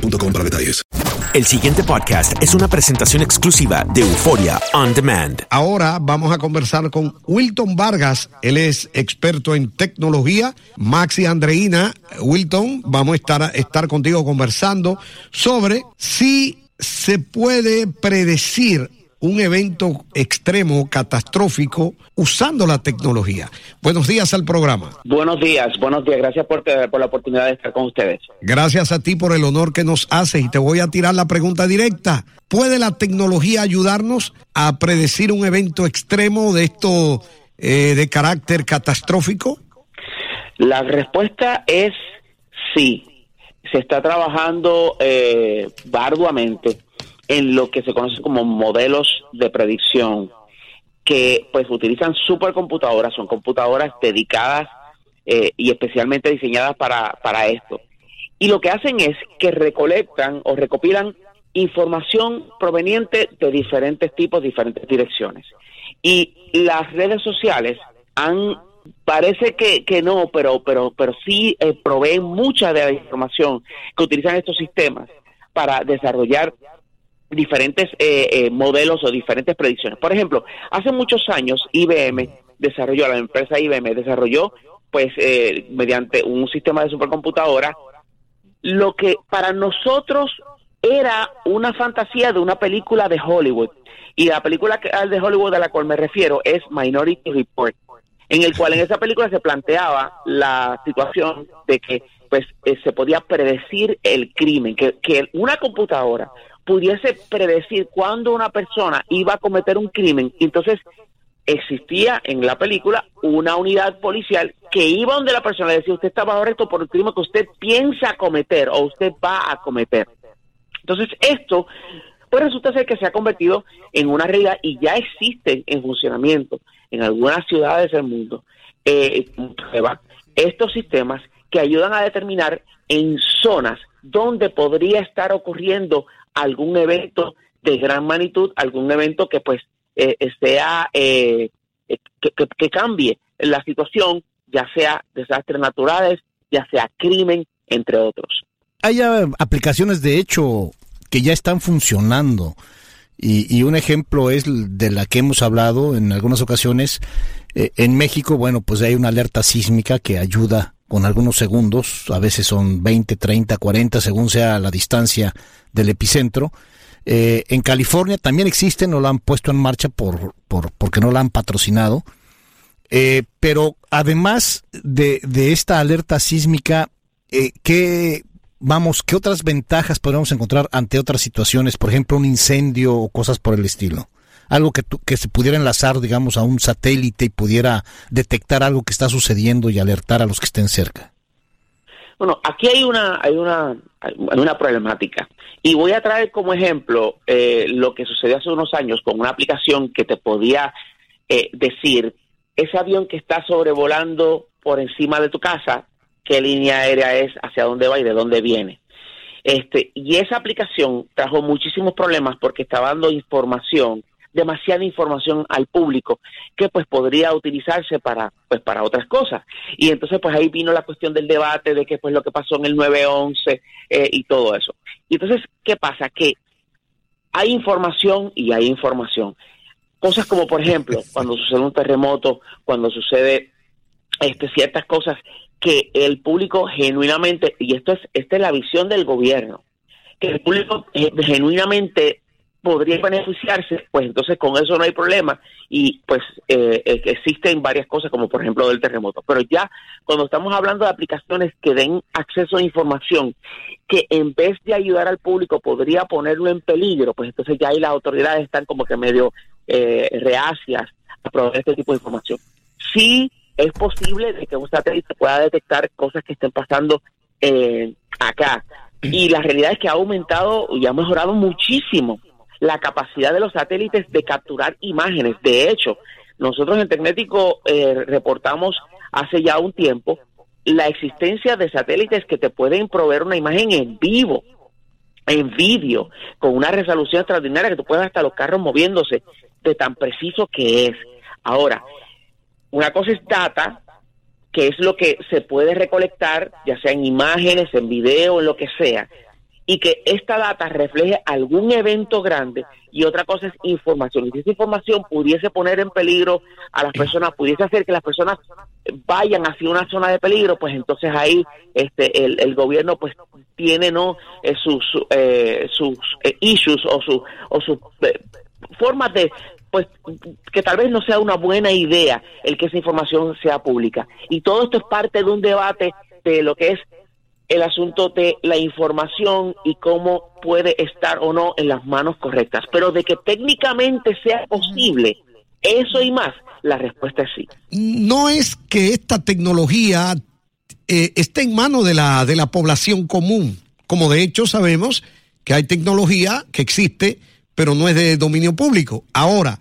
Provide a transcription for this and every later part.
boostmobile.com para detalles. El siguiente podcast es una presentación exclusiva de Euforia On Demand. Ahora vamos a conversar con Wilton Vargas. Él es experto en tecnología. Maxi Andreina. Wilton, vamos a estar, estar contigo conversando sobre si se puede predecir un evento extremo, catastrófico, usando la tecnología. Buenos días al programa. Buenos días, buenos días. Gracias por, por, la oportunidad de estar con ustedes. Gracias a ti por el honor que nos haces y te voy a tirar la pregunta directa. ¿Puede la tecnología ayudarnos a predecir un evento extremo de esto eh, de carácter catastrófico? La respuesta es sí. Se está trabajando eh, arduamente en lo que se conoce como modelos de predicción, que pues utilizan supercomputadoras, son computadoras dedicadas eh, y especialmente diseñadas para, para esto. Y lo que hacen es que recolectan o recopilan información proveniente de diferentes tipos, diferentes direcciones. Y las redes sociales han parece que, que no, pero pero pero sí eh, proveen mucha de la información que utilizan estos sistemas para desarrollar diferentes eh, eh, modelos o diferentes predicciones. Por ejemplo, hace muchos años IBM desarrolló, la empresa IBM desarrolló, pues, eh, mediante un sistema de supercomputadora, lo que para nosotros era una fantasía de una película de Hollywood. Y la película de Hollywood a la cual me refiero es Minority Report, en el cual en esa película se planteaba la situación de que pues se podía predecir el crimen, que, que una computadora pudiese predecir cuándo una persona iba a cometer un crimen, entonces existía en la película una unidad policial que iba donde la persona le decía usted está bajo por el crimen que usted piensa cometer o usted va a cometer. Entonces esto pues resulta ser que se ha convertido en una realidad y ya existe en funcionamiento en algunas ciudades del mundo eh, estos sistemas que ayudan a determinar en zonas donde podría estar ocurriendo algún evento de gran magnitud, algún evento que pues eh, sea eh, eh, que, cambie la situación, ya sea desastres naturales, ya sea crimen, entre otros. Hay aplicaciones de hecho que ya están funcionando. Y, y, un ejemplo es de la que hemos hablado en algunas ocasiones. en México, bueno, pues hay una alerta sísmica que ayuda con algunos segundos, a veces son 20, 30, 40, según sea la distancia del epicentro. Eh, en California también existe, no la han puesto en marcha por, por porque no la han patrocinado. Eh, pero además de, de, esta alerta sísmica, eh, ¿qué vamos, ¿qué otras ventajas podemos encontrar ante otras situaciones? Por ejemplo, un incendio o cosas por el estilo. Algo que, que se pudiera enlazar, digamos, a un satélite y pudiera detectar algo que está sucediendo y alertar a los que estén cerca. Bueno, aquí hay una, hay una, hay una problemática. Y voy a traer como ejemplo eh, lo que sucedió hace unos años con una aplicación que te podía eh, decir, ese avión que está sobrevolando por encima de tu casa, qué línea aérea es, hacia dónde va y de dónde viene. Este, y esa aplicación trajo muchísimos problemas porque estaba dando información demasiada información al público que pues podría utilizarse para pues para otras cosas. Y entonces pues ahí vino la cuestión del debate de qué pues lo que pasó en el 911 eh, y todo eso. Y entonces qué pasa que hay información y hay información. Cosas como por ejemplo cuando sucede un terremoto cuando sucede este ciertas cosas que el público genuinamente y esto es esta es la visión del gobierno que el público eh, genuinamente podría beneficiarse, pues entonces con eso no hay problema y pues eh, eh, existen varias cosas como por ejemplo del terremoto. Pero ya cuando estamos hablando de aplicaciones que den acceso a información que en vez de ayudar al público podría ponerlo en peligro, pues entonces ya ahí las autoridades están como que medio eh, reacias a proveer este tipo de información. Sí es posible de que un satélite pueda detectar cosas que estén pasando acá. Y la realidad es que ha aumentado y ha mejorado muchísimo la capacidad de los satélites de capturar imágenes. De hecho, nosotros en Tecnético eh, reportamos hace ya un tiempo la existencia de satélites que te pueden proveer una imagen en vivo, en vídeo, con una resolución extraordinaria que tú puedes hasta los carros moviéndose de tan preciso que es. Ahora, una cosa es data, que es lo que se puede recolectar, ya sea en imágenes, en video, en lo que sea, y que esta data refleje algún evento grande y otra cosa es información. Y si esa información pudiese poner en peligro a las personas, pudiese hacer que las personas vayan hacia una zona de peligro, pues entonces ahí este el, gobierno pues tiene no eh, sus eh, sus eh, issues o sus o sus formas de pues que tal vez no sea una buena idea el que esa información sea pública. Y todo esto es parte de un debate de lo que es el asunto de la información y cómo puede estar o no en las manos correctas. Pero de que técnicamente sea posible eso y más, la respuesta es sí. No es que esta tecnología eh, esté en manos de la, de la población común, como de hecho sabemos que hay tecnología que existe, pero no es de dominio público. Ahora,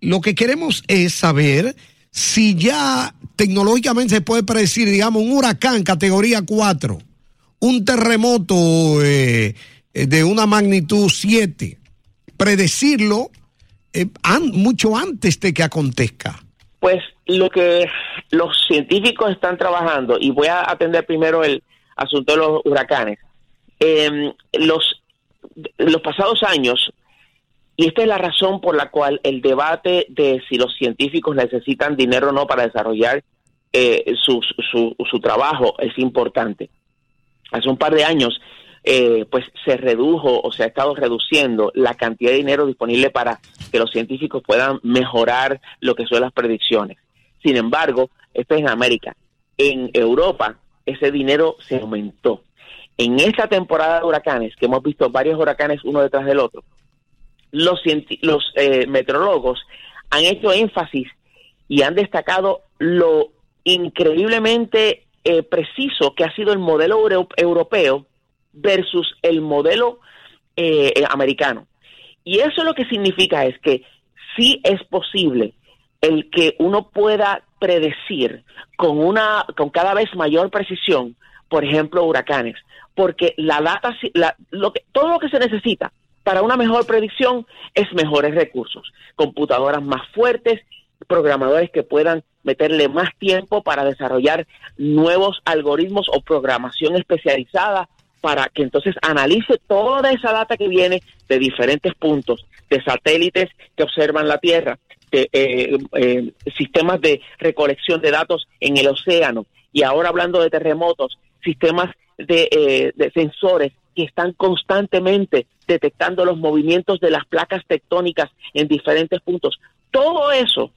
lo que queremos es saber si ya tecnológicamente se puede predecir, digamos, un huracán categoría 4 un terremoto eh, eh, de una magnitud 7, predecirlo eh, mucho antes de que acontezca? Pues lo que los científicos están trabajando, y voy a atender primero el asunto de los huracanes, em, los, los pasados años, y esta es la razón por la cual el debate de si los científicos necesitan dinero o no para desarrollar su, su, su trabajo es importante hace un par de años, eh, pues se redujo o se ha estado reduciendo la cantidad de dinero disponible para que los científicos puedan mejorar lo que son las predicciones. Sin embargo, esto es en América. En Europa, ese dinero se aumentó. En esta temporada de huracanes, que hemos visto varios huracanes uno detrás del otro, los, los eh, meteorólogos han hecho énfasis y han destacado lo increíblemente eh, preciso que ha sido el modelo europeo versus el modelo eh, eh, americano. Y eso lo que significa es que sí es posible el que uno pueda predecir con una con cada vez mayor precisión, por ejemplo, huracanes, porque la data lo que, todo lo que se necesita para una mejor predicción es mejores recursos, computadoras más fuertes, programadores que puedan meterle más tiempo para desarrollar nuevos algoritmos o programación especializada para que entonces analice toda esa data que viene de diferentes puntos, de satélites que observan la Tierra, de eh, eh, sistemas de recolección de datos en el océano y ahora hablando de terremotos, sistemas de, eh, de sensores que están constantemente detectando los movimientos de las placas tectónicas en diferentes puntos. Todo eso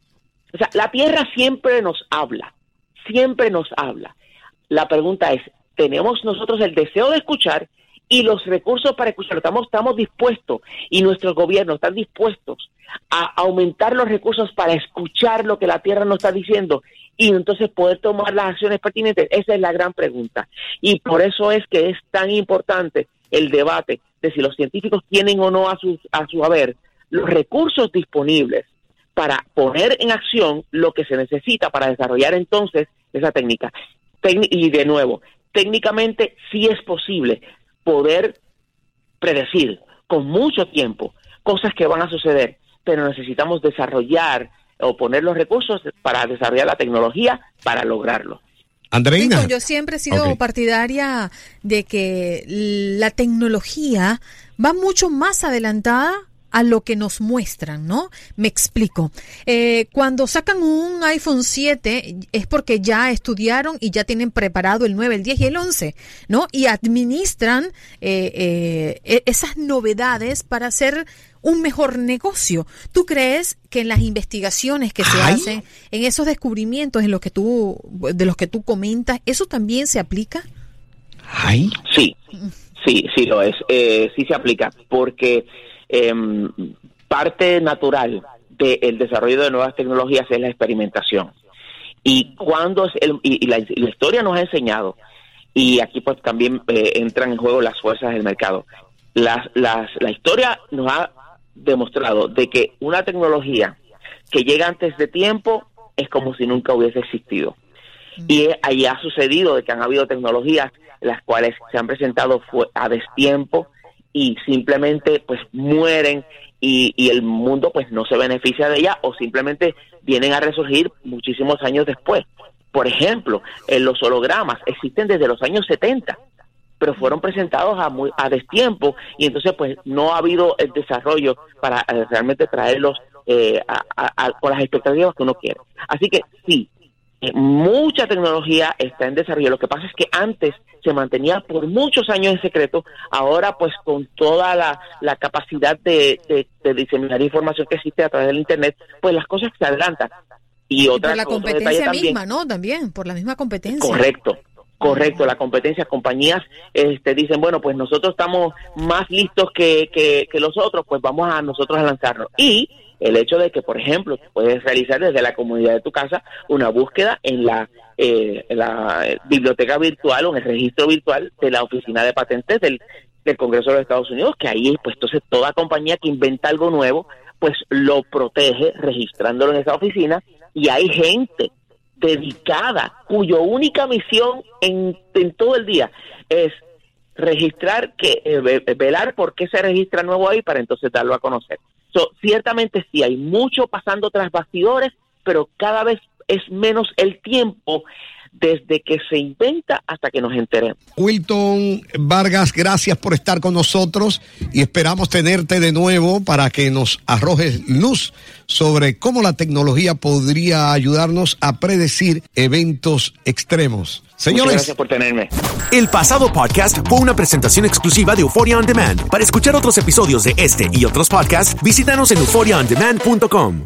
o sea, la Tierra siempre nos habla, siempre nos habla. La pregunta es, tenemos nosotros el deseo de escuchar y los recursos para escuchar. Estamos, estamos dispuestos y nuestros gobiernos están dispuestos a aumentar los recursos para escuchar lo que la Tierra nos está diciendo y entonces poder tomar las acciones pertinentes. Esa es la gran pregunta. Y por eso es que es tan importante el debate de si los científicos tienen o no a su, a su haber los recursos disponibles para poner en acción lo que se necesita para desarrollar entonces esa técnica. y de nuevo, técnicamente sí es posible poder predecir con mucho tiempo cosas que van a suceder, pero necesitamos desarrollar o poner los recursos para desarrollar la tecnología para lograrlo. Andreina. yo siempre he sido partidaria de que la tecnología va mucho más adelantada a lo que nos muestran, ¿no? Me explico. Eh, cuando sacan un iPhone 7 es porque ya estudiaron y ya tienen preparado el 9, el 10 y el 11, ¿no? Y administran eh, eh, e-, esas novedades para hacer un mejor negocio. ¿Tú crees que en las investigaciones que se hacen, en esos descubrimientos en los que tú, de los que tú comentas, eso también se aplica? ¿Ay? Sí, sí, sí lo es. sí se aplica porque Em, parte natural del desarrollo de nuevas tecnologías es la experimentación. Y cuando el, y, la, historia nos ha enseñado, y aquí pues también eh, entran en juego las fuerzas del mercado, las, las, la historia nos ha demostrado de que una tecnología que llega antes de tiempo es como si nunca hubiese existido. Y ahí ha sucedido de que han habido tecnologías las cuales se han presentado a destiempo y simplemente pues mueren y, y, el mundo pues no se beneficia de ella o simplemente vienen a resurgir muchísimos años después. Por ejemplo, en los hologramas existen desde los años 70, pero fueron presentados a, muy, a destiempo y entonces pues no ha habido el desarrollo para eh, realmente traerlos eh, con las expectativas que uno quiere. Así que sí, mucha tecnología está en desarrollo. Lo que pasa es que antes se mantenía por muchos años en secreto, ahora pues con toda la, capacidad de, diseminar información que existe a través del Internet, pues las cosas se adelantan. Y, otra por la competencia misma, ¿no? También, por la misma competencia. Correcto. Correcto, la competencia, compañías este, dicen, bueno, pues nosotros estamos más listos que, que, que los otros, pues vamos a nosotros a lanzarnos. Y el hecho de que, por ejemplo, puedes realizar desde la comunidad de tu casa una búsqueda en la, eh, la biblioteca virtual o en el registro virtual de la oficina de patentes del, Congreso de los Estados Unidos, que ahí, pues entonces toda compañía que inventa algo nuevo, pues lo protege registrándolo en esa oficina y hay gente dedicada cuya única misión en, en todo el día es registrar que eh, velar por qué se registra nuevo ahí para entonces darlo a conocer ciertamente sí, hay mucho pasando tras bastidores, pero cada vez es menos el tiempo desde que se inventa hasta que nos enteremos. Wilton Vargas, gracias por estar con nosotros y esperamos tenerte de nuevo para que nos arrojes luz sobre cómo la tecnología podría ayudarnos a predecir eventos extremos. Señores, gracias por tenerme. El pasado podcast fue una presentación exclusiva de Euphoria On Demand. Para escuchar otros episodios de este y otros podcasts, visítanos en euphoriaondemand.com.